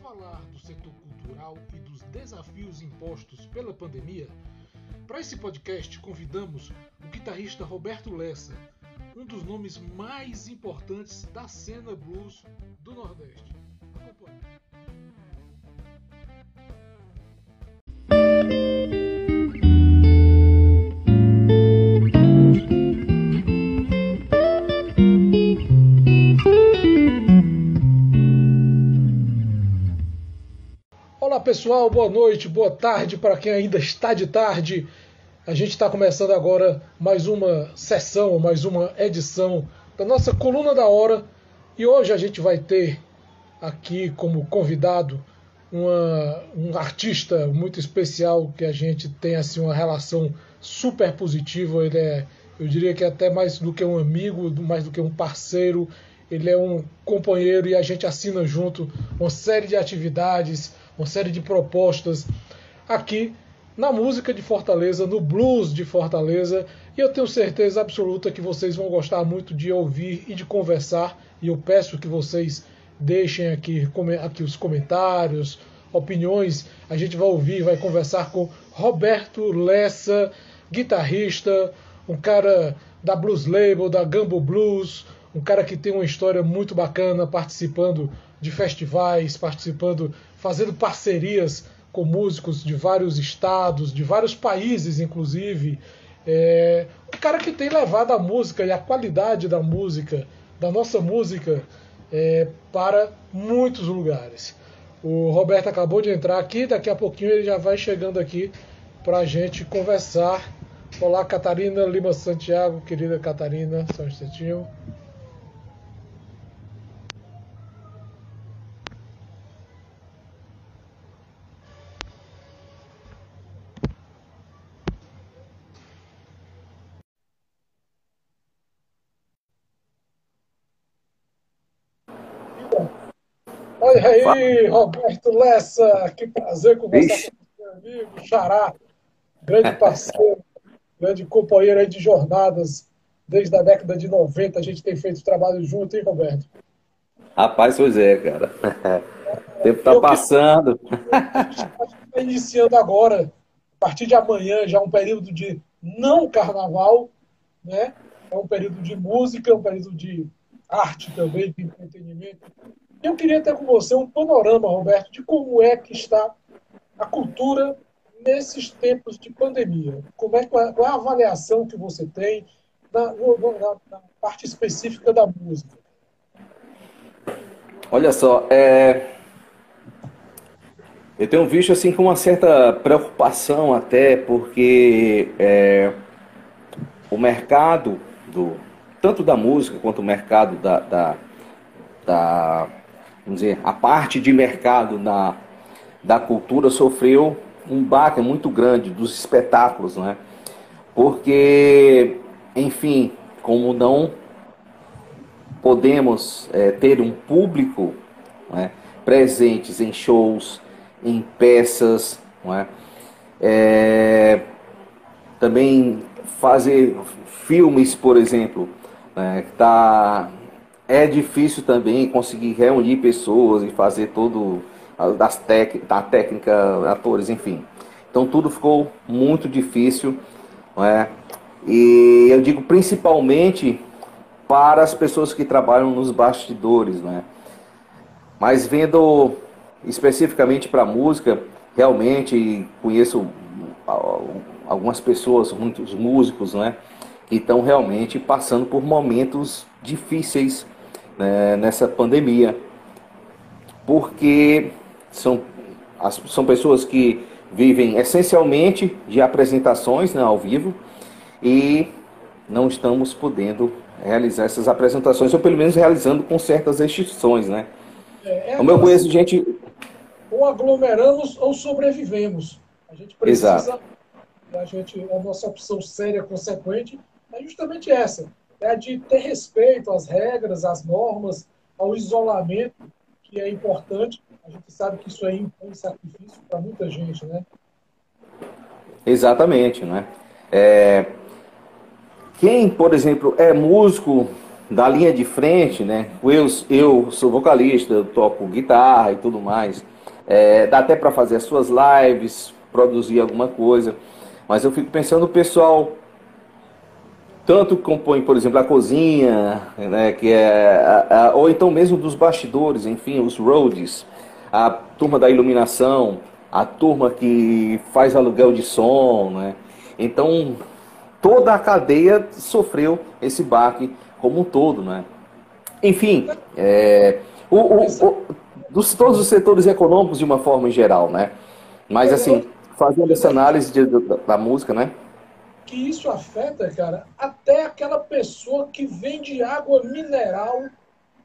falar do setor cultural e dos desafios impostos pela pandemia, para esse podcast convidamos o guitarrista Roberto Lessa, um dos nomes mais importantes da cena blues do Nordeste. Acompanhe. Pessoal, boa noite, boa tarde para quem ainda está de tarde. A gente está começando agora mais uma sessão, mais uma edição da nossa Coluna da Hora e hoje a gente vai ter aqui como convidado uma, um artista muito especial que a gente tem assim uma relação super positiva. Ele é, eu diria que é até mais do que um amigo, mais do que um parceiro. Ele é um companheiro e a gente assina junto uma série de atividades uma série de propostas aqui na música de Fortaleza, no blues de Fortaleza, e eu tenho certeza absoluta que vocês vão gostar muito de ouvir e de conversar, e eu peço que vocês deixem aqui, aqui os comentários, opiniões, a gente vai ouvir, vai conversar com Roberto Lessa, guitarrista, um cara da Blues Label, da Gambo Blues, um cara que tem uma história muito bacana participando de festivais, participando fazendo parcerias com músicos de vários estados, de vários países, inclusive. É, um cara que tem levado a música e a qualidade da música, da nossa música, é, para muitos lugares. O Roberto acabou de entrar aqui, daqui a pouquinho ele já vai chegando aqui para a gente conversar. Olá, Catarina Lima Santiago, querida Catarina, só um instantinho. Aí, Roberto Lessa, que prazer conversar Ixi. com meu amigo, Xará, grande parceiro, grande companheiro aí de jornadas, desde a década de 90 a gente tem feito trabalho junto, hein, Roberto? Rapaz, pois é, cara. O tempo tá passando. a gente está iniciando agora, a partir de amanhã, já um período de não carnaval, né? É um período de música, um período de arte também, de entretenimento. Eu queria ter com você um panorama, Roberto, de como é que está a cultura nesses tempos de pandemia. Como é, qual é a avaliação que você tem na, na, na parte específica da música? Olha só, é... eu tenho visto assim com uma certa preocupação até, porque é... o mercado do tanto da música quanto o mercado da, da, da vamos dizer, a parte de mercado da, da cultura sofreu um baque muito grande dos espetáculos, né? Porque, enfim, como não podemos é, ter um público né, presentes em shows, em peças, é? É, também fazer filmes, por exemplo, né, tá é difícil também conseguir reunir pessoas e fazer todo das tec, da técnica, atores, enfim. Então tudo ficou muito difícil, não é? E eu digo principalmente para as pessoas que trabalham nos bastidores, né? Mas vendo especificamente para música, realmente conheço algumas pessoas, muitos músicos, né? Que estão realmente passando por momentos difíceis né, nessa pandemia, porque são, as, são pessoas que vivem essencialmente de apresentações né, ao vivo e não estamos podendo realizar essas apresentações, ou pelo menos realizando com certas restrições, né? É, é Como eu conheço gente... Ou aglomeramos ou sobrevivemos. A gente precisa... Exato. A, gente, a nossa opção séria, consequente, é justamente essa é de ter respeito às regras, às normas, ao isolamento, que é importante. A gente sabe que isso aí impõe sacrifício para muita gente, né? Exatamente, né? É... Quem, por exemplo, é músico da linha de frente, né? Eu, eu sou vocalista, eu toco guitarra e tudo mais. É, dá até para fazer as suas lives, produzir alguma coisa. Mas eu fico pensando o pessoal tanto compõe, por exemplo, a cozinha, né, que é a, a, ou então mesmo dos bastidores, enfim, os roadies, a turma da iluminação, a turma que faz aluguel de som, né? Então toda a cadeia sofreu esse baque como um todo, né? Enfim, é, o, o, o, dos todos os setores econômicos de uma forma geral, né? Mas assim, fazendo essa análise de, da música, né? Que isso afeta, cara, até aquela pessoa que vende água mineral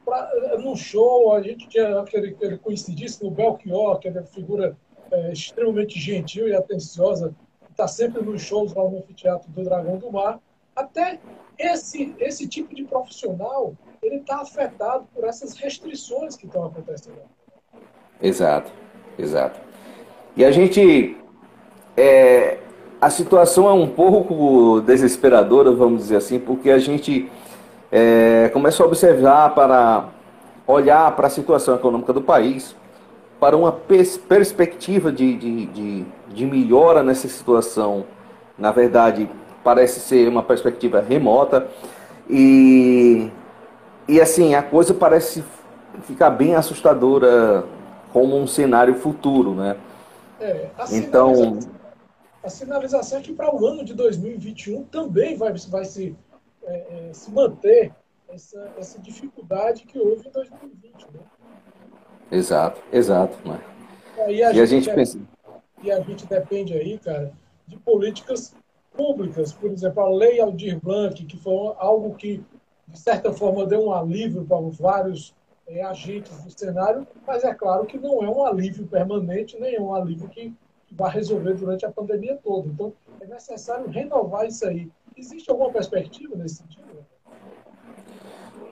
pra, no show. A gente tinha aquele, aquele conhecidíssimo Belchior, que é uma figura é, extremamente gentil e atenciosa, está sempre nos shows lá no Anfiteatro do Dragão do Mar. Até esse, esse tipo de profissional ele está afetado por essas restrições que estão acontecendo. Exato, exato. E a gente. É, a situação é um pouco desesperadora, vamos dizer assim, porque a gente é, começa a observar para olhar para a situação econômica do país, para uma pers perspectiva de, de, de, de melhora nessa situação. Na verdade, parece ser uma perspectiva remota e, e assim, a coisa parece ficar bem assustadora como um cenário futuro, né? É, a então a sinalização é que para o ano de 2021 também vai, vai se, é, é, se manter essa, essa dificuldade que houve em 2020, né? Exato, exato. Né? E a, e gente, a gente pensa... E a gente depende aí, cara, de políticas públicas, por exemplo, a Lei Aldir Blanc, que foi algo que, de certa forma, deu um alívio para vários é, agentes do cenário, mas é claro que não é um alívio permanente, nem é um alívio que vai resolver durante a pandemia toda. Então, é necessário renovar isso aí. Existe alguma perspectiva nesse sentido?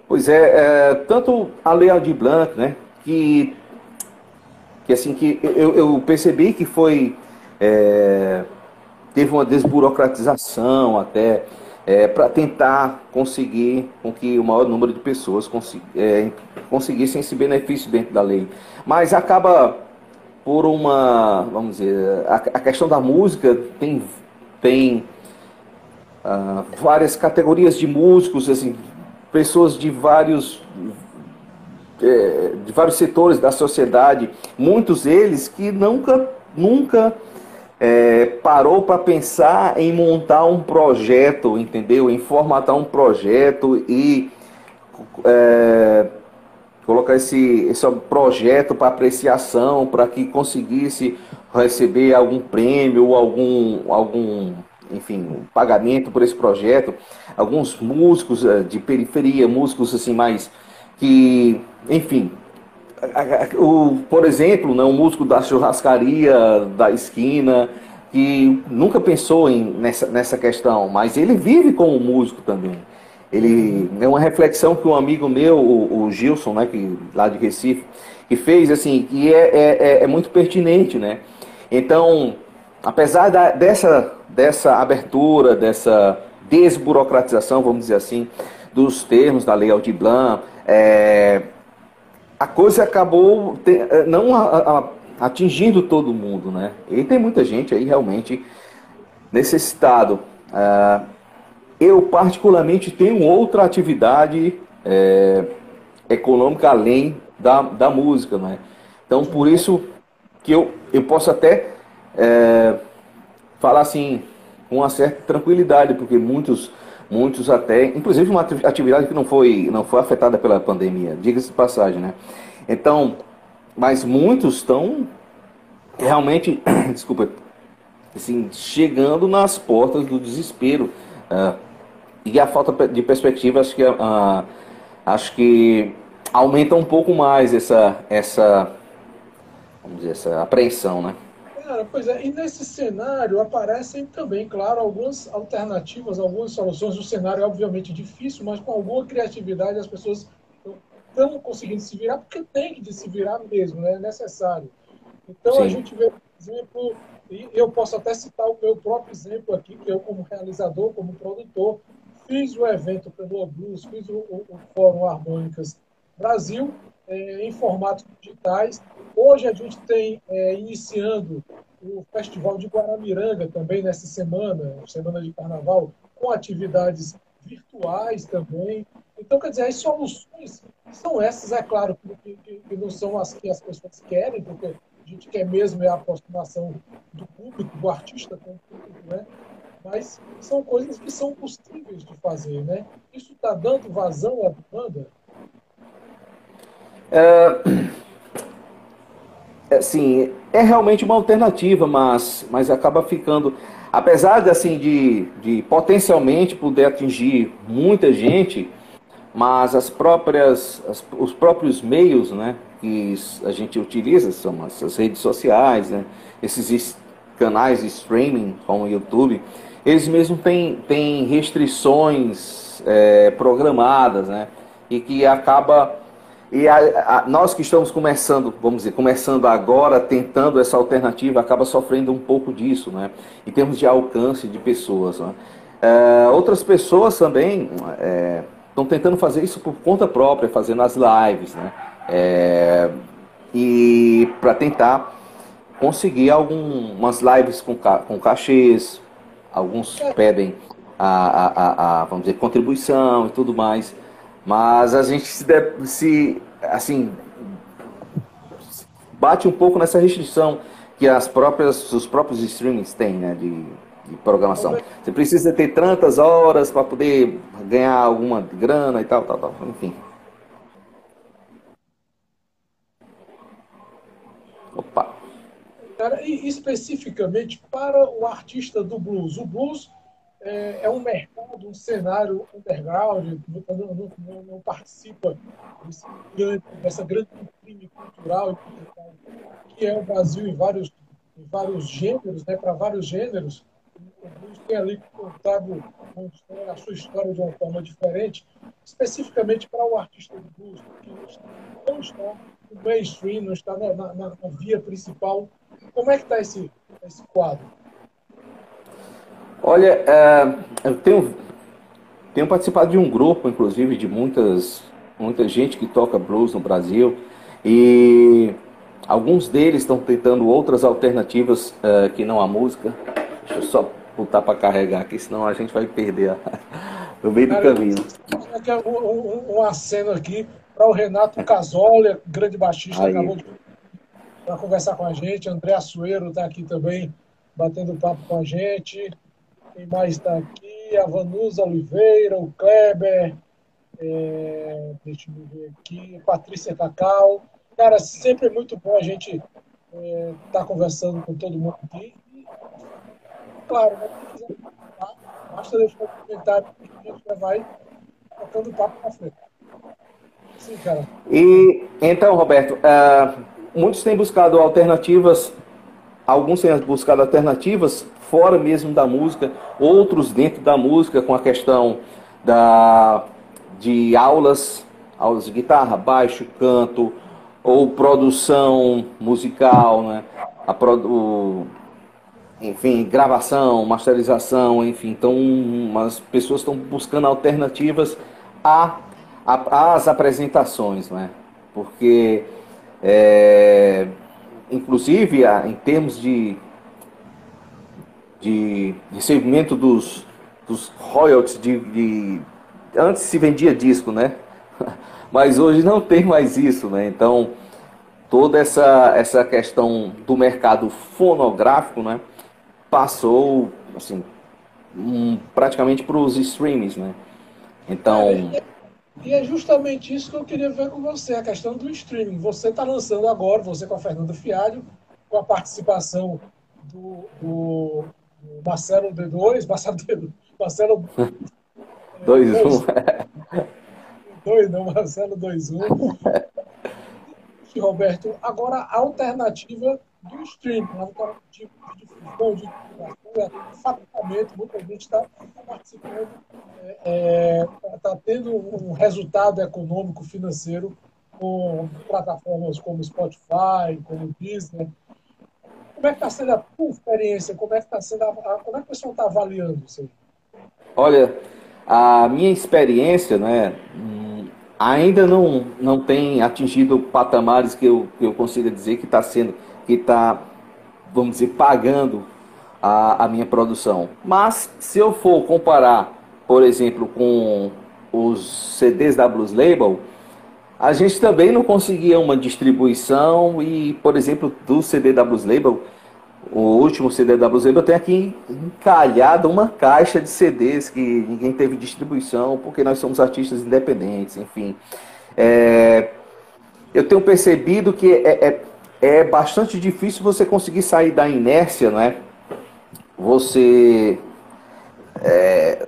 Pois é, é tanto a Lei Aldir Blanc, né, que, que assim, que eu, eu percebi que foi... É, teve uma desburocratização até é, para tentar conseguir com que o maior número de pessoas é, conseguissem esse benefício dentro da lei. Mas acaba por uma, vamos dizer, a, a questão da música tem, tem uh, várias categorias de músicos, assim, pessoas de vários é, de vários setores da sociedade, muitos deles que nunca nunca é, parou para pensar em montar um projeto, entendeu? Em formatar um projeto e é, colocar esse, esse projeto para apreciação, para que conseguisse receber algum prêmio ou algum, algum enfim, pagamento por esse projeto. Alguns músicos é, de periferia, músicos assim mais que, enfim, o, por exemplo, né, um músico da churrascaria da esquina, que nunca pensou em, nessa, nessa questão, mas ele vive como músico também. Ele é uma reflexão que um amigo meu, o, o Gilson, né, que, lá de Recife, que fez, assim, que é, é, é, é muito pertinente, né? Então, apesar da, dessa, dessa abertura, dessa desburocratização, vamos dizer assim, dos termos da Lei Aldir Blanc, é, a coisa acabou eh, não a, a, atingindo todo mundo, né? E tem muita gente aí realmente necessitado. Uh, eu, particularmente, tenho outra atividade é, econômica além da, da música, né? Então, por isso que eu, eu posso até é, falar assim, com uma certa tranquilidade, porque muitos muitos até, inclusive uma atividade que não foi, não foi afetada pela pandemia, diga-se de passagem, né? Então, mas muitos estão realmente, desculpa, assim, chegando nas portas do desespero. Uh, e a falta de perspectiva, acho que, uh, acho que aumenta um pouco mais essa, essa, vamos dizer, essa apreensão, né? Cara, pois é, e nesse cenário aparecem também, claro, algumas alternativas, algumas soluções. O cenário é obviamente difícil, mas com alguma criatividade as pessoas estão conseguindo se virar, porque tem que se virar mesmo, né? é necessário. Então Sim. a gente vê, por exemplo, e eu posso até citar o meu próprio exemplo aqui, que eu como realizador, como produtor, fiz o evento pelo Blues, fiz o, o, o Fórum Harmônicas Brasil é, em formatos digitais. Hoje a gente tem é, iniciando o Festival de Guaramiranga também nessa semana, semana de carnaval, com atividades virtuais também. Então, quer dizer, as soluções são essas, é claro, que, que, que não são as que as pessoas querem, porque a gente quer mesmo é a aproximação do público, do artista com o público, né? Mas são coisas que são possíveis de fazer, né? Isso está dando vazão à demanda? É, é, sim, é realmente uma alternativa, mas, mas acaba ficando, apesar de assim de, de potencialmente poder atingir muita gente, mas as próprias, as, os próprios meios, né, que a gente utiliza são essas redes sociais, né, esses canais de streaming como o YouTube, eles mesmos têm, têm restrições é, programadas, né, e que acaba e a, a, nós que estamos começando, vamos dizer, começando agora, tentando essa alternativa, acaba sofrendo um pouco disso, né? Em termos de alcance de pessoas. Né? É, outras pessoas também estão é, tentando fazer isso por conta própria, fazendo as lives, né? É, e para tentar conseguir algumas lives com, com cachês, alguns pedem a, a, a, vamos dizer, contribuição e tudo mais. Mas a gente se, se assim bate um pouco nessa restrição que as próprias os próprios streamings têm, né, de, de programação. Você precisa ter tantas horas para poder ganhar alguma grana e tal, tal, tal, enfim. Cara, e especificamente para o artista do blues, o blues é, é um mercado, um cenário underground, não, não, não, não participa desse grande, dessa grande crime cultural que é o Brasil em vários, em vários gêneros, né, para vários gêneros. O Blues tem ali contado a sua história de uma forma diferente, especificamente para o artista do blues, que não está no mainstream, não está na, na, na via principal. Como é que está esse, esse quadro? Olha, uh, eu tenho, tenho participado de um grupo, inclusive, de muitas, muita gente que toca blues no Brasil e alguns deles estão tentando outras alternativas uh, que não a música. Deixa eu só botar para carregar aqui, senão a gente vai perder a, no meio do caminho. Um, um, um aceno aqui para o Renato Casolia, grande baixista, Aí. acabou de para conversar com a gente. André Açoeiro está aqui também, batendo papo com a gente. Quem mais está aqui? A Vanusa Oliveira, o Kleber, é, deixa eu ver aqui, Patrícia Cacau. Cara, sempre é muito bom a gente estar é, tá conversando com todo mundo aqui. E, claro, né, se quiser basta deixar um comentário que a gente já vai tocando o papo para frente. Sim, cara. E então, Roberto, uh, muitos têm buscado alternativas, alguns têm buscado alternativas fora mesmo da música, outros dentro da música com a questão da, de aulas, aulas de guitarra, baixo, canto, ou produção musical, né? A, o, enfim, gravação, masterização, enfim. Então, as pessoas estão buscando alternativas a, a, às apresentações, né? Porque, é, inclusive, em termos de de recebimento dos, dos royalties de, de, Antes se vendia disco, né? Mas hoje não tem mais isso, né? Então, toda essa, essa questão do mercado fonográfico, né? Passou, assim, um, praticamente para os streams, né? Então... É, e é justamente isso que eu queria ver com você, a questão do streaming. Você está lançando agora, você com a Fernanda Fialho, com a participação do, do Marcelo D2, Marcelo D2, Marcelo 2-1. 2, não, Marcelo 2-1. Roberto, agora a alternativa do streaming, a alternativa de difusão, de divulgação, é fatalmente, muita gente está participando, está é, é tá tendo um resultado econômico, financeiro com plataformas como Spotify, como Disney, como é que está sendo a tua experiência? Como é que está sendo a, como é que o pessoal está avaliando isso aí? Olha, a minha experiência, né, ainda não, não tem atingido patamares que eu, que eu consiga dizer que está sendo, que está, vamos dizer, pagando a, a minha produção. Mas se eu for comparar, por exemplo, com os CDs da Blues Label, a gente também não conseguia uma distribuição e, por exemplo, do CD da Blues Label, o último CD da Blues Label, tenho aqui encalhada uma caixa de CDs que ninguém teve distribuição, porque nós somos artistas independentes, enfim. É, eu tenho percebido que é, é, é, bastante difícil você conseguir sair da inércia, não é? Você é,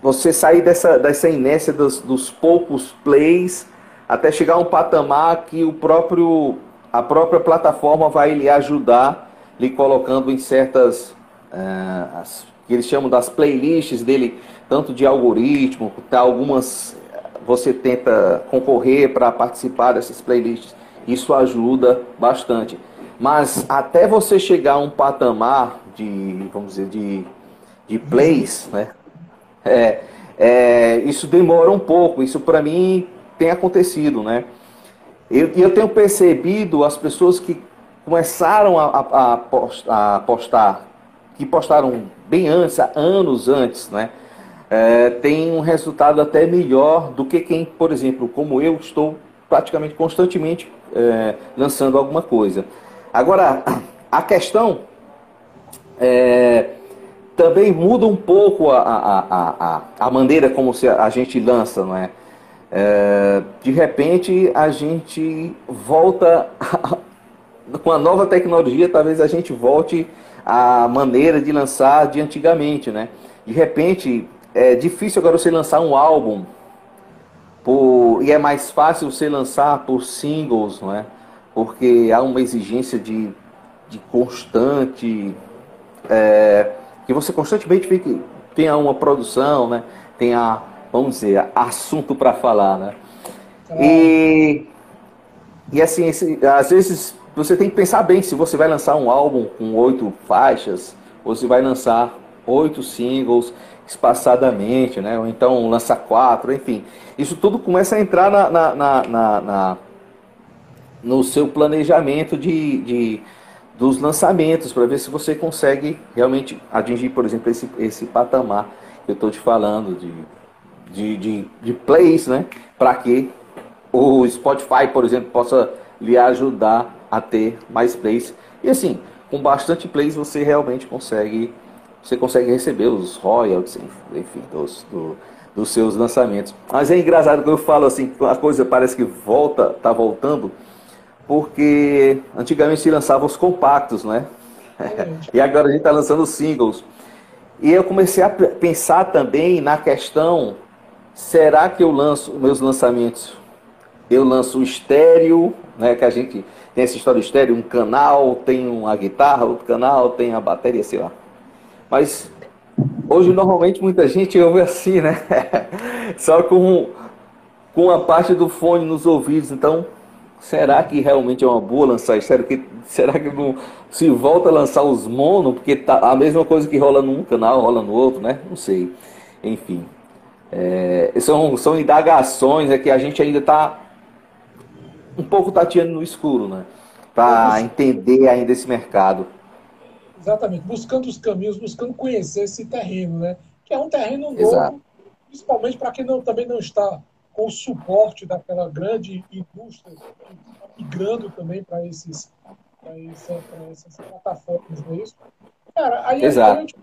você sair dessa, dessa inércia dos, dos poucos plays até chegar a um patamar que o próprio a própria plataforma vai lhe ajudar, lhe colocando em certas uh, as, que eles chamam das playlists dele, tanto de algoritmo, tá, algumas você tenta concorrer para participar dessas playlists, isso ajuda bastante. Mas até você chegar a um patamar de, vamos dizer, de, de plays, né? É, é, isso demora um pouco, isso para mim tem acontecido, né? E eu, eu, tenho percebido as pessoas que começaram a, a, a, postar, que postaram bem antes, anos antes, né? É, tem um resultado até melhor do que quem, por exemplo, como eu, estou praticamente constantemente é, lançando alguma coisa. Agora, a questão é, também muda um pouco a, a, a, a, maneira como se a gente lança, não é? é de repente a gente volta com a nova tecnologia, talvez a gente volte à maneira de lançar de antigamente, né? De repente é difícil agora você lançar um álbum por, e é mais fácil você lançar por singles, não é? Porque há uma exigência de, de constante é, que você constantemente tenha uma produção, né? Tenha, vamos dizer, assunto para falar, né? E, e assim, esse, às vezes você tem que pensar bem se você vai lançar um álbum com oito faixas, ou se vai lançar oito singles espaçadamente, né? Ou então lança quatro, enfim. Isso tudo começa a entrar na, na, na, na no seu planejamento de, de dos lançamentos, para ver se você consegue realmente atingir, por exemplo, esse, esse patamar que eu estou te falando de, de, de, de plays, né? Para que o Spotify, por exemplo, possa lhe ajudar a ter mais plays. E assim, com bastante plays você realmente consegue você consegue receber os royalties, enfim, dos, do, dos seus lançamentos. Mas é engraçado que eu falo assim, a coisa parece que volta, tá voltando, porque antigamente se lançavam os compactos, né? e agora a gente está lançando os singles. E eu comecei a pensar também na questão: será que eu lanço meus lançamentos? Eu lanço o estéreo, né? Que a gente tem essa história de estéreo, um canal tem uma guitarra, outro canal tem a bateria, sei lá. Mas hoje normalmente muita gente ouve assim, né? Só com, com a parte do fone nos ouvidos. Então Será que realmente é uma boa lançar isso? Será que, será que não se volta a lançar os mono? Porque tá a mesma coisa que rola num canal, rola no outro, né? Não sei. Enfim. É, são, são indagações é que a gente ainda está um pouco tateando no escuro, né? Para entender ainda esse mercado. Exatamente, buscando os caminhos, buscando conhecer esse terreno, né? Que é um terreno novo, Exato. principalmente para quem não, também não está com o suporte daquela grande indústria migrando também para esses para essa, essas plataformas, não é isso? Cara, aí Exato. Gente,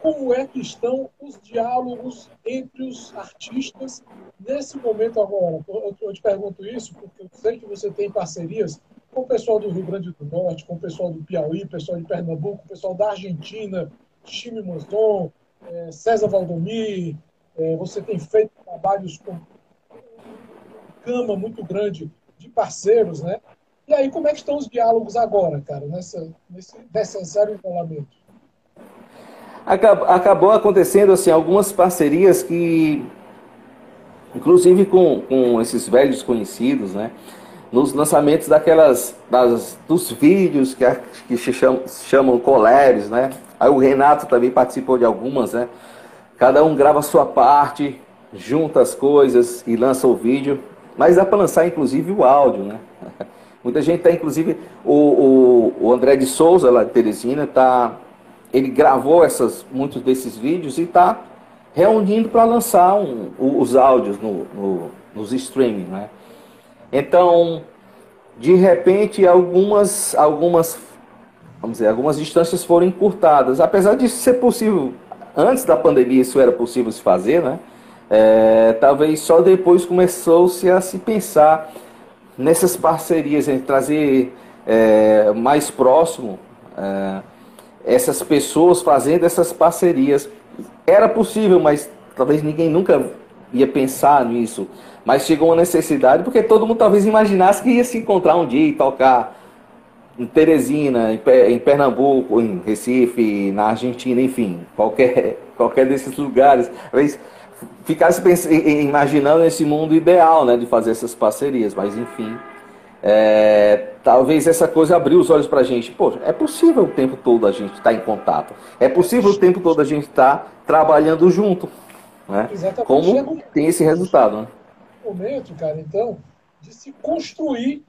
como é que estão os diálogos entre os artistas nesse momento agora? Eu, eu te pergunto isso porque eu sei que você tem parcerias com o pessoal do Rio Grande do Norte, com o pessoal do Piauí, pessoal de Pernambuco, o pessoal da Argentina, Chime Monzon, é, César Valdomir, é, você tem feito trabalhos com gama muito grande de parceiros, né? E aí, como é que estão os diálogos agora, cara, nessa, nesse necessário isolamento? Acabou acontecendo assim algumas parcerias que, inclusive com, com esses velhos conhecidos, né? Nos lançamentos daquelas das, dos vídeos que, que se chamam, chamam né? Aí o Renato também participou de algumas, né? cada um grava a sua parte, junta as coisas e lança o vídeo. Mas dá para lançar inclusive o áudio, né? Muita gente está, inclusive, o, o, o, André de Souza, lá de Teresina, tá, ele gravou essas, muitos desses vídeos e está reunindo para lançar um, os áudios no, no, nos streaming, né? Então, de repente, algumas, algumas, vamos dizer, algumas distâncias foram encurtadas. Apesar de ser possível, antes da pandemia isso era possível se fazer, né? É, talvez só depois começou-se a se pensar nessas parcerias, em trazer é, mais próximo é, essas pessoas fazendo essas parcerias. Era possível, mas talvez ninguém nunca ia pensar nisso. Mas chegou uma necessidade, porque todo mundo talvez imaginasse que ia se encontrar um dia e tocar em Teresina, em Pernambuco, em Recife, na Argentina, enfim, qualquer, qualquer desses lugares. Talvez ficasse imaginando esse mundo ideal, né, de fazer essas parcerias, mas enfim, é, talvez essa coisa abriu os olhos para a gente. Poxa, é possível o tempo todo a gente estar tá em contato, é possível o tempo todo a gente estar tá trabalhando junto, né? Exatamente. Como tem esse resultado, né? Momento, cara, então, de se construir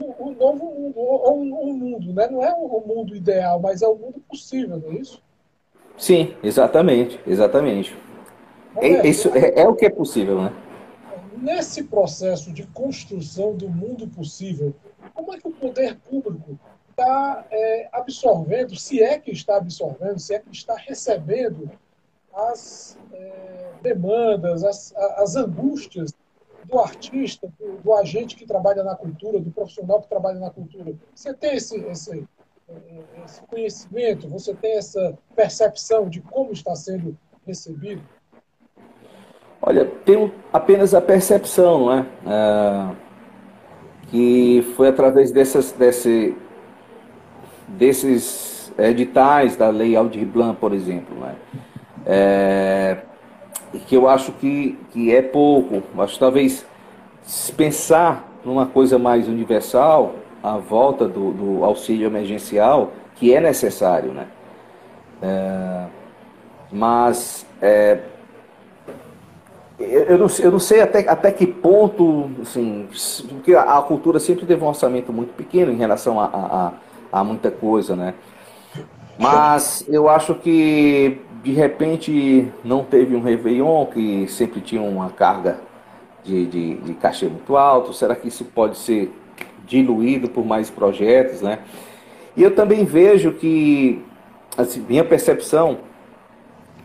um, um novo mundo, ou um, um, mundo, né? Não é o um mundo ideal, mas é o mundo possível, não é isso? Sim, exatamente, exatamente. É, isso é, é o que é possível, né? Nesse processo de construção do mundo possível, como é que o poder público está é, absorvendo, se é que está absorvendo, se é que está recebendo as é, demandas, as, as angústias do artista, do, do, agente que trabalha na cultura, do profissional que trabalha na cultura. Você tem esse, esse, é, esse conhecimento, você tem essa percepção de como está sendo recebido? Olha, tenho apenas a percepção, não é? que foi através dessas, desse, desses editais da Lei Aldir Blanc, por exemplo, não é? é que eu acho que, que é pouco. Acho que talvez pensar numa coisa mais universal, a volta do, do auxílio emergencial, que é necessário, né? É, mas é, eu não, eu não sei até, até que ponto, assim, porque a, cultura sempre teve um orçamento muito pequeno em relação a, a, a, muita coisa, né? Mas eu acho que de repente não teve um Réveillon que sempre tinha uma carga de, de, de cachê muito alto. Será que isso pode ser diluído por mais projetos, né? E eu também vejo que, assim, minha percepção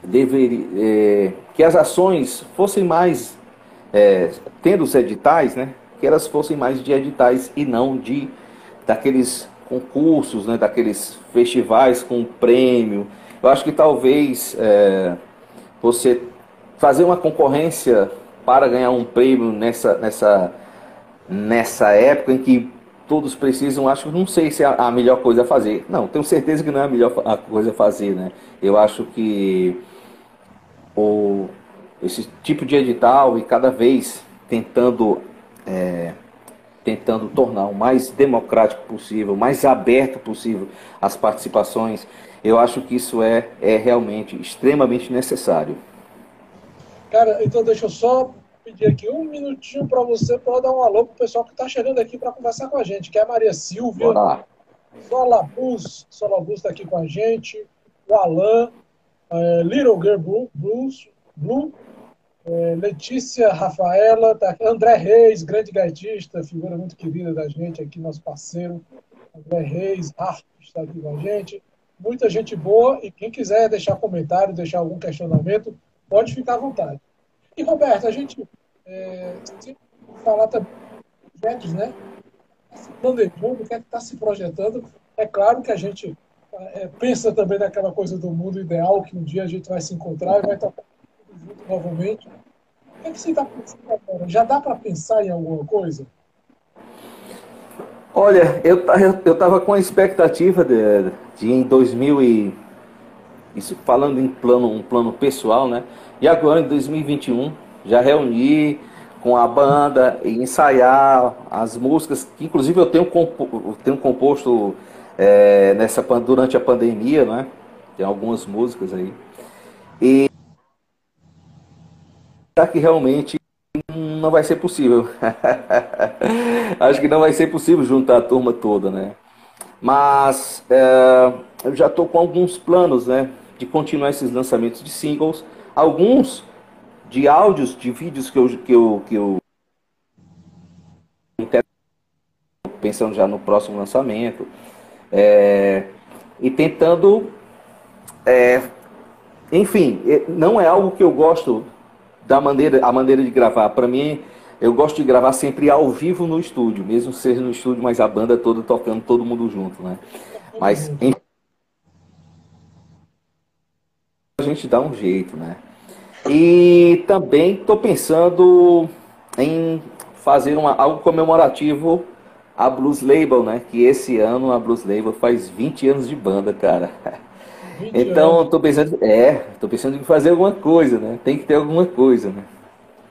deveria, é, que as ações fossem mais, é, tendo os editais, né, que elas fossem mais de editais e não de daqueles concursos, né, daqueles festivais com prêmio. Eu acho que talvez é, você fazer uma concorrência para ganhar um prêmio nessa, nessa, nessa época em que todos precisam, acho que não sei se é a melhor coisa a fazer. Não, tenho certeza que não é a melhor coisa a fazer, né? Eu acho que o, esse tipo de edital e cada vez tentando, é, tentando tornar o mais democrático possível, o mais aberto possível as participações, eu acho que isso é, é realmente extremamente necessário. Cara, então deixa eu só pedir aqui um minutinho para você para dar um alô para o pessoal que está chegando aqui para conversar com a gente, que é a Maria Silvia. Solabus, Solabus está aqui com a gente, o Alan, é, Little Girl Blue, Blues, Blue é, Letícia Rafaela, tá André Reis, grande gaitista, figura muito querida da gente aqui, nosso parceiro. André Reis, Harp está aqui com a gente. Muita gente boa e quem quiser deixar comentário, deixar algum questionamento, pode ficar à vontade. E, Roberto, a gente é, falar também de projetos, né? Se planejando, o que é está se projetando. É claro que a gente é, pensa também naquela coisa do mundo ideal, que um dia a gente vai se encontrar e vai estar junto novamente. O que, é que você está pensando agora? Já dá para pensar em alguma coisa? Olha, eu eu estava com a expectativa de, de em 2000 e isso falando em plano um plano pessoal, né? E agora em 2021 já reuni com a banda e ensaiar as músicas que inclusive eu tenho compo, tenho composto é, nessa, durante a pandemia, né? Tem algumas músicas aí. E que realmente não vai ser possível. Acho que não vai ser possível juntar a turma toda, né? Mas é, eu já estou com alguns planos, né? De continuar esses lançamentos de singles. Alguns de áudios, de vídeos que eu, que eu, que eu pensando já no próximo lançamento. É, e tentando. É, enfim, não é algo que eu gosto da maneira, a maneira de gravar. Para mim, eu gosto de gravar sempre ao vivo no estúdio, mesmo ser no estúdio, mas a banda toda tocando, todo mundo junto, né? Mas enfim, a gente dá um jeito, né? E também estou pensando em fazer uma, algo comemorativo a Blues Label, né? Que esse ano a Blues Label faz 20 anos de banda, cara. Então, estou pensando, é, tô pensando em fazer alguma coisa, né? Tem que ter alguma coisa, né?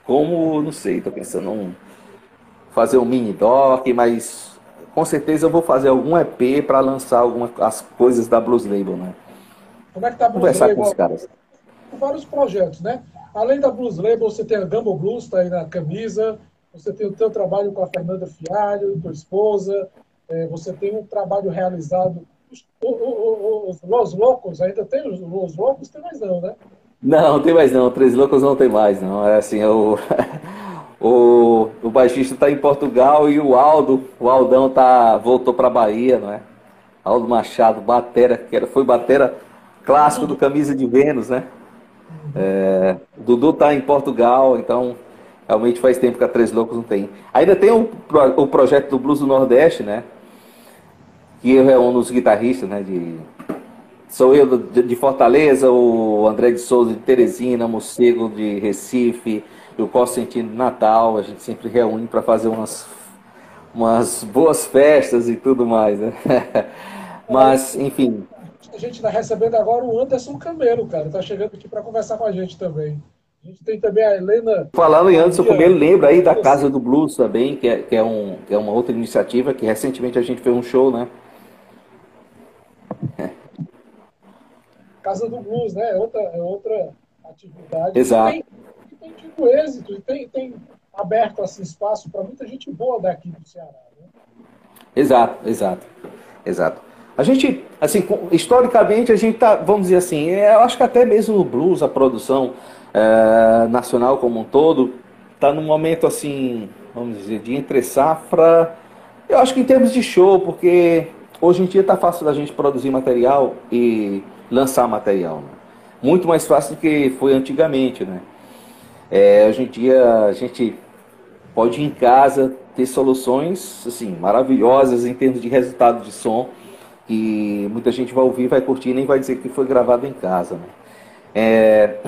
Como, não sei, estou pensando em fazer um mini doc, mas com certeza eu vou fazer algum EP para lançar algumas as coisas da Blues Label, né? Como é que tá a Blues Conversar Label? com os caras. Vários projetos, né? Além da Blues Label, você tem a Gumbo Blues, tá aí na camisa, você tem o teu trabalho com a Fernanda Fialho, tua esposa, é, você tem um trabalho realizado. Os, os, os, Loucos, ainda tem os Los Loucos? Tem mais não, né? Não, tem mais não. Três Loucos não tem mais, não. É assim, é o, o, o baixista está em Portugal e o Aldo, o Aldão tá, voltou para Bahia, não é? Aldo Machado, batera, que era, foi batera clássico do Camisa de Vênus, né? É, Dudu tá em Portugal, então Realmente faz tempo que a Três Loucos não tem. Ainda tem o, o projeto do Blues do Nordeste, né? Que eu reúno os guitarristas, né? De, sou eu de Fortaleza, o André de Souza de Teresina, Mocego de Recife, o Costantino de Natal. A gente sempre reúne para fazer umas, umas boas festas e tudo mais, né? Mas, enfim. A gente está recebendo agora o Anderson Camelo, cara. Está chegando aqui para conversar com a gente também. A gente tem também a Helena. Falando em Anderson Comelo, lembra aí da Casa do Blues também, que é, que é, um, que é uma outra iniciativa que recentemente a gente fez um show, né? Casa do Blues, né? É outra, é outra atividade. Exato. Que tem, tem tido êxito e tem, tem aberto assim, espaço para muita gente boa daqui do Ceará. Né? Exato, exato, exato. A gente, assim, historicamente, a gente tá, vamos dizer assim, é, eu acho que até mesmo o blues, a produção, é, nacional como um todo, está num momento assim, vamos dizer, de entre safra. Eu acho que em termos de show, porque hoje em dia está fácil da gente produzir material e lançar material. Né? Muito mais fácil do que foi antigamente, né? É, hoje em dia a gente pode ir em casa ter soluções assim maravilhosas em termos de resultado de som que muita gente vai ouvir, vai curtir e nem vai dizer que foi gravado em casa. Né? É,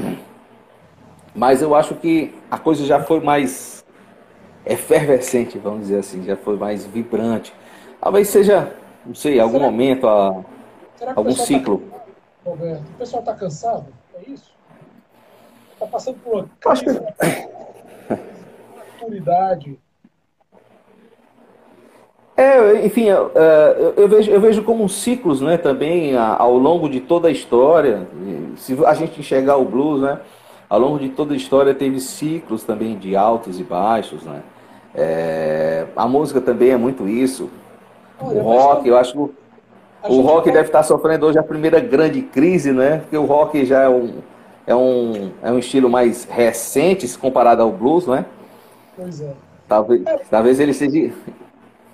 mas eu acho que a coisa já foi mais efervescente, vamos dizer assim, já foi mais vibrante. Talvez seja, não sei, algum será, momento, a, algum tá ciclo. Tá, Roberto, o pessoal está cansado? É isso? Está passando por uma crise que... maturidade. É, enfim, eu, é, eu, vejo, eu vejo como ciclos, né, também ao longo de toda a história. Se a gente enxergar o blues, né, ao longo de toda a história teve ciclos também de altos e baixos, né? É, a música também é muito isso. Olha, o rock, eu acho que o, rock pode... deve estar sofrendo hoje a primeira grande crise, né? Porque o rock já é um, é um, é um estilo mais recente se comparado ao blues, né? Pois é. Talvez, é. talvez ele seja.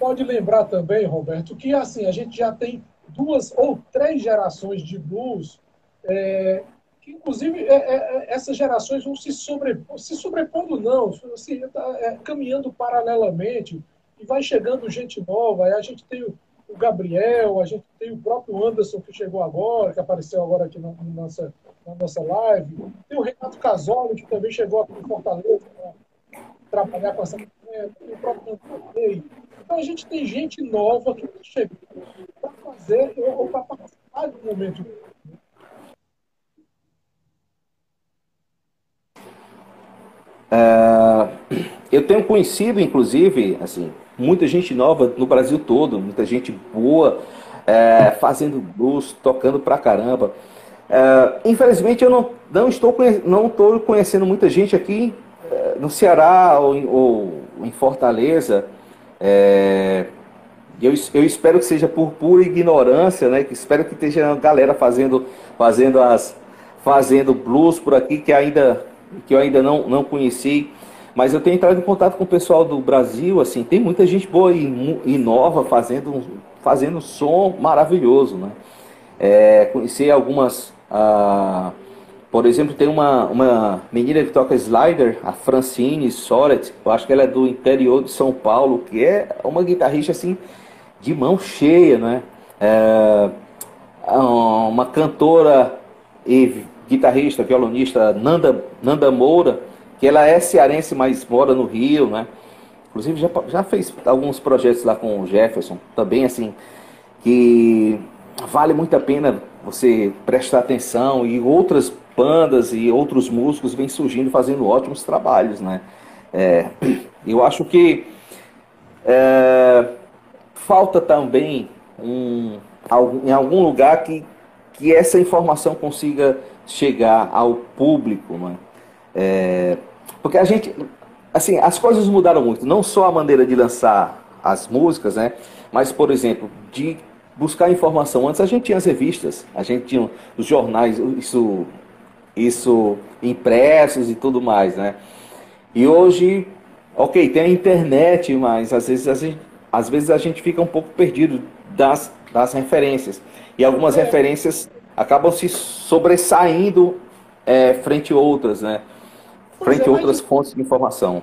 Pode lembrar também, Roberto, que assim, a gente já tem duas ou três gerações de blues é, que inclusive é, é, é, essas gerações vão se, se sobrepondo, não, assim, tá, é, caminhando paralelamente, e vai chegando gente nova. A gente tem o, o, Gabriel, a gente tem o próprio Anderson que chegou agora, que apareceu agora aqui na, na nossa, na nossa live. Tem o Renato Casoli, que também chegou aqui em Fortaleza para trabalhar com essa. Tem o próprio. Então a gente tem gente nova que chegou para fazer ou para participar do momento É, eu tenho conhecido, inclusive, assim, muita gente nova no Brasil todo, muita gente boa, é, fazendo blues, tocando pra caramba. É, infelizmente eu não, não, estou, não estou conhecendo muita gente aqui no Ceará ou, ou em Fortaleza, é, eu, eu espero que seja por pura ignorância, né? Que espero que esteja a galera fazendo, fazendo as fazendo blues por aqui que ainda que eu ainda não, não conheci. Mas eu tenho entrado em contato com o pessoal do Brasil, assim, tem muita gente boa e, e nova fazendo, fazendo som maravilhoso, né? É, conheci algumas, ah, por exemplo, tem uma, uma menina que toca slider, a Francine Soret, eu acho que ela é do interior de São Paulo, que é uma guitarrista, assim, de mão cheia, né? É, uma cantora e guitarrista, violonista Nanda, Nanda Moura, que ela é cearense, mas mora no Rio, né? Inclusive já, já fez alguns projetos lá com o Jefferson, também assim, que vale muito a pena você prestar atenção e outras bandas e outros músicos vêm surgindo fazendo ótimos trabalhos, né? É, eu acho que é, falta também um, em algum lugar que, que essa informação consiga chegar ao público, né? É, porque a gente, assim, as coisas mudaram muito, não só a maneira de lançar as músicas, né? Mas, por exemplo, de buscar informação. Antes a gente tinha as revistas, a gente tinha os jornais, isso, isso impressos e tudo mais, né? E hoje, ok, tem a internet, mas às vezes a gente, às vezes a gente fica um pouco perdido das, das referências. E algumas é. referências acabam se sobressaindo é, frente a outras, né? frente a outras fontes de informação.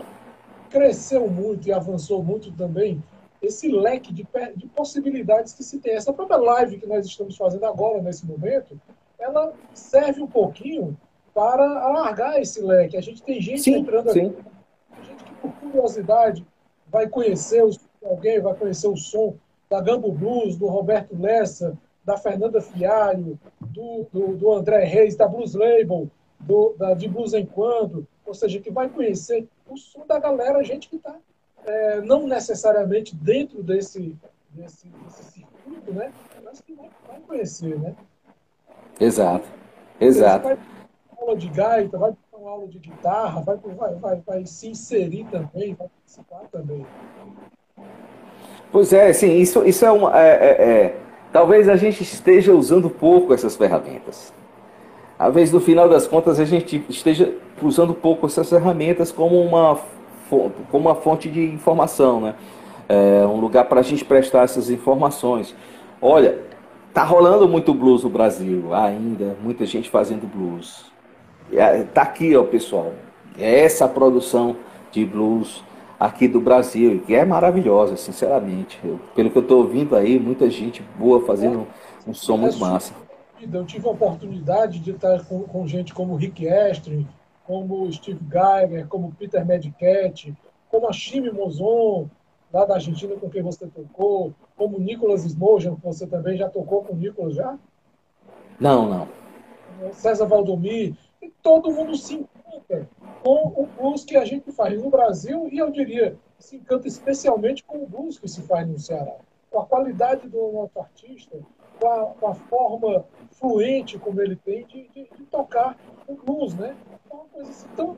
Cresceu muito e avançou muito também esse leque de, de possibilidades que se tem. Essa própria live que nós estamos fazendo agora, nesse momento, ela serve um pouquinho para alargar esse leque. A gente tem gente sim, entrando sim. aqui, gente que por curiosidade vai conhecer os, alguém, vai conhecer o som da Gambo Blues, do Roberto Lessa, da Fernanda Fialho, do, do, do André Reis, da Blues Label, do, da, de Blues em Quando, ou seja, que vai conhecer o som da galera, gente que está é, não necessariamente dentro desse, desse, desse, circuito, né? mas que vai, vai conhecer. Né? Exato, exato. Vai uma aula de gaita, vai ter uma aula de guitarra, vai, vai, vai, vai se inserir também, vai participar também. Pois é, sim, isso, isso é uma. É, é, é, talvez a gente esteja usando pouco essas ferramentas. Às vezes, no final das contas, a gente esteja usando pouco essas ferramentas como uma, como uma fonte de informação, né? É um lugar para a gente prestar essas informações. Olha, tá rolando muito blues no Brasil ainda, muita gente fazendo blues. É, tá aqui, ó, pessoal. É essa produção de blues aqui do Brasil, que é maravilhosa, sinceramente. Eu, pelo que eu estou ouvindo aí, muita gente boa fazendo um som muito massa. Eu tive a oportunidade de estar com, com gente como Rick Astley, como Steve Geiger, como Peter Medicat, como a Chime Mozon, lá da Argentina com quem você tocou, como Nicolas Smojan, que você também já tocou com o Nicolas já? Não, não. César Valdomir, e todo mundo se encanta com o blues que a gente faz no Brasil e eu diria, se encanta especialmente com o blues que se faz no Ceará. Com a qualidade do nosso artista, com a, com a forma fluente como ele tem de, de, de tocar o blues, né? É uma coisa assim, tão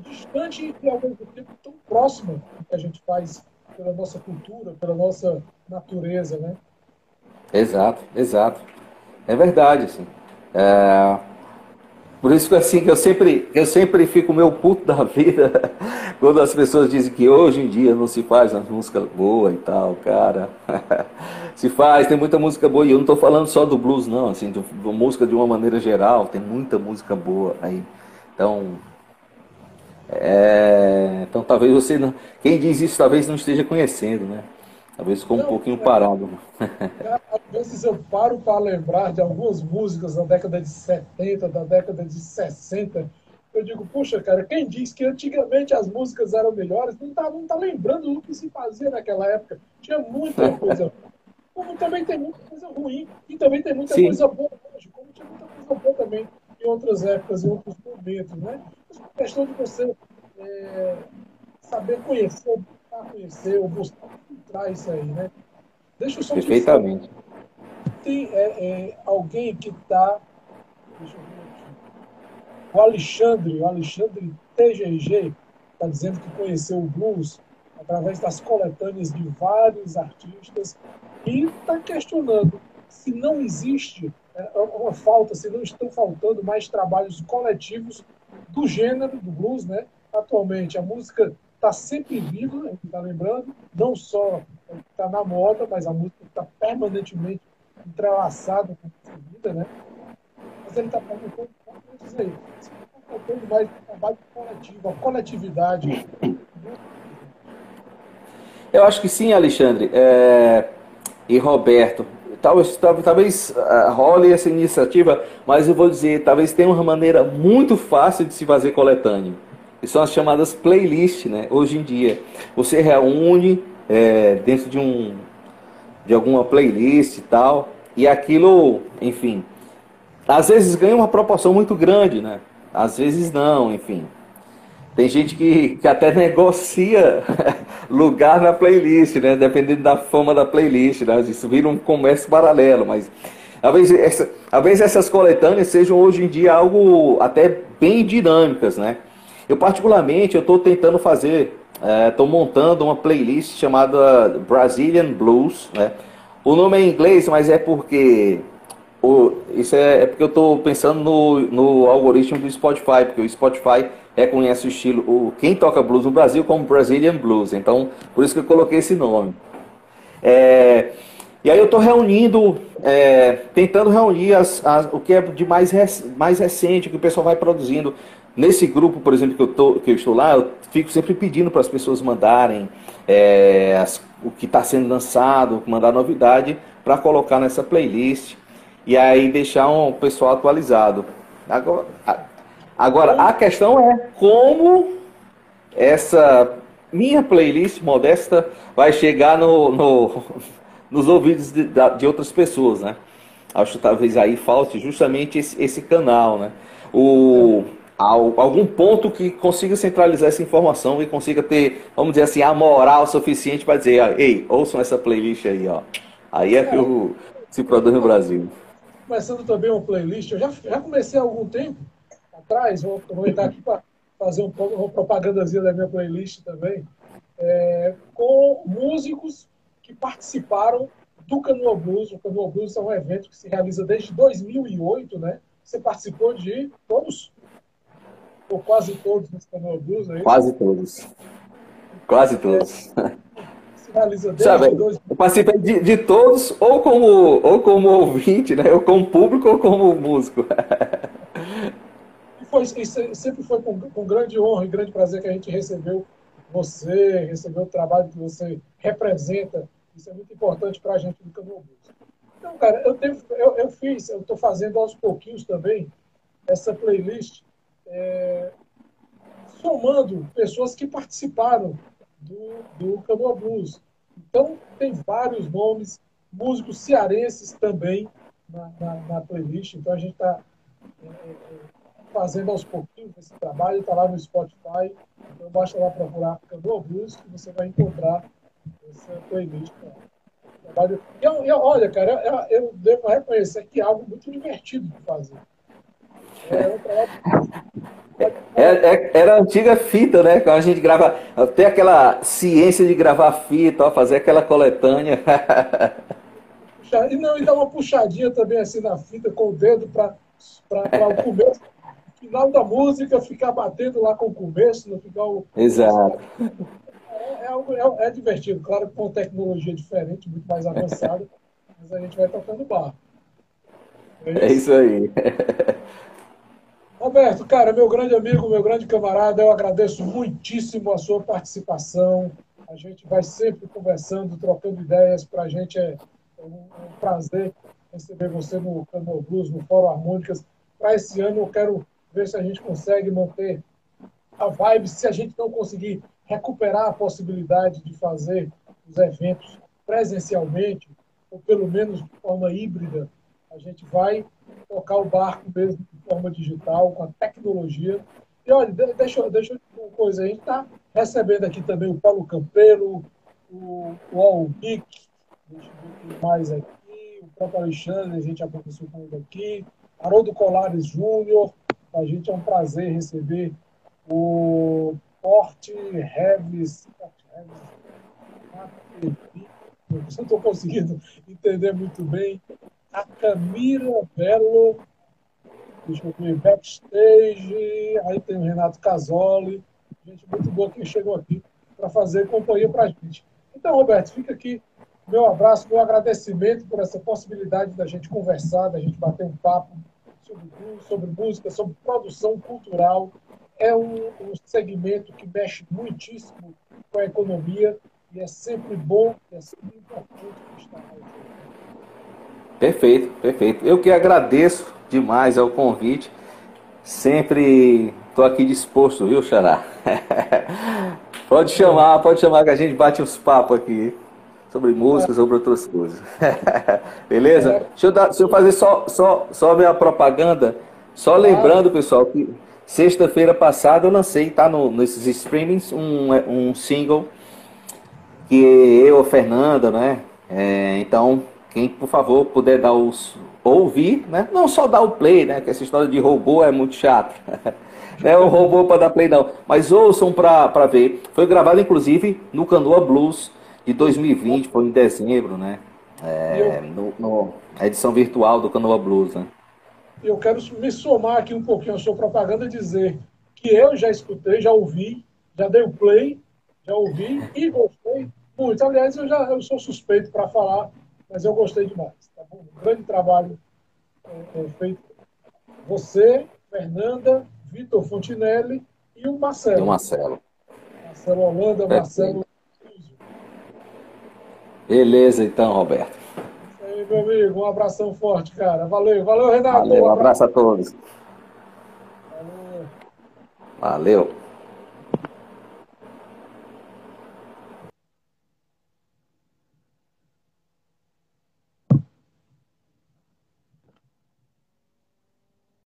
distante e ao mesmo tempo tão próxima do que a gente faz pela nossa cultura, pela nossa natureza, né? Exato, exato. É verdade, assim. É... Por isso que assim que eu sempre, eu sempre fico meu puto da vida quando as pessoas dizem que hoje em dia não se faz uma música boa e tal, cara. se faz, tem muita música boa. E eu não estou falando só do blues, não, assim, de, de música de uma maneira geral, tem muita música boa aí. Então, é, então talvez você não. Quem diz isso talvez não esteja conhecendo, né? Talvez ficou um não, pouquinho é, parado. Às vezes eu paro para lembrar de algumas músicas da década de 70, da década de 60. Eu digo, puxa, cara, quem diz que antigamente as músicas eram melhores não está não tá lembrando do que se fazia naquela época. Tinha muita coisa como também tem muita coisa ruim e também tem muita Sim. coisa boa hoje, como tinha muita coisa boa também em outras épocas, em outros momentos, né? A questão de você é, saber conhecer, buscar conhecer, ou buscar filtrar isso aí, né? Deixa eu só Perfeitamente. Tem é, é, alguém que está. Deixa eu ver aqui. O Alexandre, o Alexandre TGG, está dizendo que conheceu o blues através das coletâneas de vários artistas e está questionando se não existe é, uma falta, se não estão faltando mais trabalhos coletivos do gênero do blues, né? Atualmente a música está sempre viva, a está lembrando, não só está na moda, mas a música está permanentemente entrelaçada com a vida, né? Mas ele está perguntando, como dizer, se faltando mais trabalho coletivo, a coletividade. Eu acho que sim, Alexandre. É... E Roberto, talvez, talvez uh, role essa iniciativa, mas eu vou dizer, talvez tenha uma maneira muito fácil de se fazer coletâneo. Que são as chamadas playlists, né? Hoje em dia, você reúne é, dentro de um de alguma playlist e tal, e aquilo, enfim, às vezes ganha uma proporção muito grande, né? Às vezes não, enfim. Tem gente que, que até negocia lugar na playlist, né? Dependendo da fama da playlist, né? Isso vira um comércio paralelo, mas talvez, essa, talvez essas coletâneas sejam hoje em dia algo até bem dinâmicas, né? Eu particularmente, eu estou tentando fazer, estou é, montando uma playlist chamada Brazilian Blues, né? O nome é em inglês, mas é porque o, isso é, é porque eu estou pensando no, no algoritmo do Spotify, porque o Spotify reconhece o estilo, o, quem toca blues no Brasil como Brazilian Blues. Então, por isso que eu coloquei esse nome. É, e aí eu estou reunindo, é, tentando reunir as, as, o que é de mais, mais recente, que o pessoal vai produzindo. Nesse grupo, por exemplo, que eu, tô, que eu estou lá, eu fico sempre pedindo para as pessoas mandarem é, as, o que está sendo lançado, mandar novidade, para colocar nessa playlist e aí deixar um pessoal atualizado. Agora, agora a questão é como essa minha playlist modesta vai chegar no, no nos ouvidos de, de, outras pessoas, né? Acho que talvez aí falte justamente esse, esse canal, né? O, algum ponto que consiga centralizar essa informação e consiga ter, vamos dizer assim, a moral suficiente para dizer, ei, ouçam essa playlist aí, ó. Aí é que o, se produz no Brasil começando também uma playlist. Eu já, já comecei há algum tempo atrás, vou aproveitar aqui para fazer um pouco uma propagandazinha da minha playlist também, é, com músicos que participaram do Canoa Blues. O Canoa Blues é um evento que se realiza desde 2008, né? Você participou de todos? Ou quase todos nesse Canoa Blues? É quase todos. Quase todos. É, Sabe, dois... Eu participei de, de, todos, ou como, ou como ouvinte, né? ou como público, ou como músico. e, foi, e sempre foi com, com grande honra e grande prazer que a gente recebeu você, recebeu o trabalho que você representa. Isso é muito importante para a gente do Canoa Então, cara, eu, tenho, eu, eu fiz, eu estou fazendo aos pouquinhos também essa playlist, é, somando pessoas que participaram do, do Canoa Blues. Então, tem vários nomes, músicos cearenses também na, na, na playlist. Então, a gente está é, é, fazendo aos pouquinhos esse trabalho, está lá no Spotify. Então, basta lá procurar Canoa Blues que você vai encontrar essa playlist. E, eu, eu, olha, cara, eu, eu, devo reconhecer que é algo muito divertido de fazer. Trabalho é, é, era a antiga fita, né? Quando a gente grava, tem aquela ciência de gravar fita, ó, fazer aquela coletânea. e não, e dá uma puxadinha também assim na fita com o dedo para o começo, final da música, ficar batendo lá com o começo, não ficar o. Exato. É, é, é, é divertido, claro, com tecnologia diferente, muito mais avançada, mas a gente vai tocando barro. É isso, é isso aí. Roberto, cara, meu grande amigo, meu grande camarada, eu agradeço muitíssimo a sua participação. A gente vai sempre conversando, trocando ideias. Para a gente é um, prazer receber você no Canal Blues, no Fórum Harmônicas. Para esse ano, eu quero ver se a gente consegue manter a vibe. Se a gente não conseguir recuperar a possibilidade de fazer os eventos presencialmente, ou pelo menos de forma híbrida, a gente vai tocar o barco mesmo de forma digital, com a tecnologia. E olha, deixa, deixa eu uma coisa, a gente está recebendo aqui também o Paulo Campelo, o, o Al Vic, deixa eu ver mais aqui, o próprio Alexandre, a gente já conversou com ele aqui, Haroldo Colares Júnior, a gente é um prazer receber o Sport Reves. Não estou conseguindo entender muito bem. A Camila Belo, deixa backstage. Aí tem o Renato Casoli. Gente muito boa que chegou aqui para fazer companhia para a gente. Então, Roberto, fica aqui meu abraço, meu agradecimento por essa possibilidade da gente conversar, da gente bater um papo sobre, sobre música, sobre produção cultural. É um, um segmento que mexe muitíssimo com a economia e é sempre bom, é sempre importante estar aí. Perfeito, perfeito. Eu que agradeço demais ao convite. Sempre estou aqui disposto, viu, Xará? pode chamar, pode chamar que a gente bate uns papos aqui sobre música, sobre outras coisas. Beleza? É. Deixa eu, dar, deixa eu fazer só, só, só a minha propaganda. Só lembrando, pessoal, que sexta-feira passada eu lancei, tá no, nesses streamings, um, um single que eu, Fernanda, né? É, então, quem por favor puder dar os ouvir, né? Não só dar o play, né? Que essa história de robô é muito chato. Não é o robô para dar play não, mas ouçam para ver. Foi gravado inclusive no Canoa Blues de 2020, foi em dezembro, né? É, no, no, a edição virtual do Canoa Blues, né? Eu quero me somar aqui um pouquinho a sua propaganda e dizer que eu já escutei, já ouvi, já dei o play, já ouvi e gostei muito. Aliás, eu já eu sou suspeito para falar, mas eu gostei demais. Tá bom? Um grande trabalho é, é, feito. Você, Fernanda, Vitor Fontinelli e o Marcelo. E o Marcelo. Marcelo Holanda, é, Marcelo. Beleza, então, Roberto. Isso aí, meu amigo. Um abração forte, cara. Valeu, valeu, Renato. Valeu, um abraço a todos. Valeu. Valeu.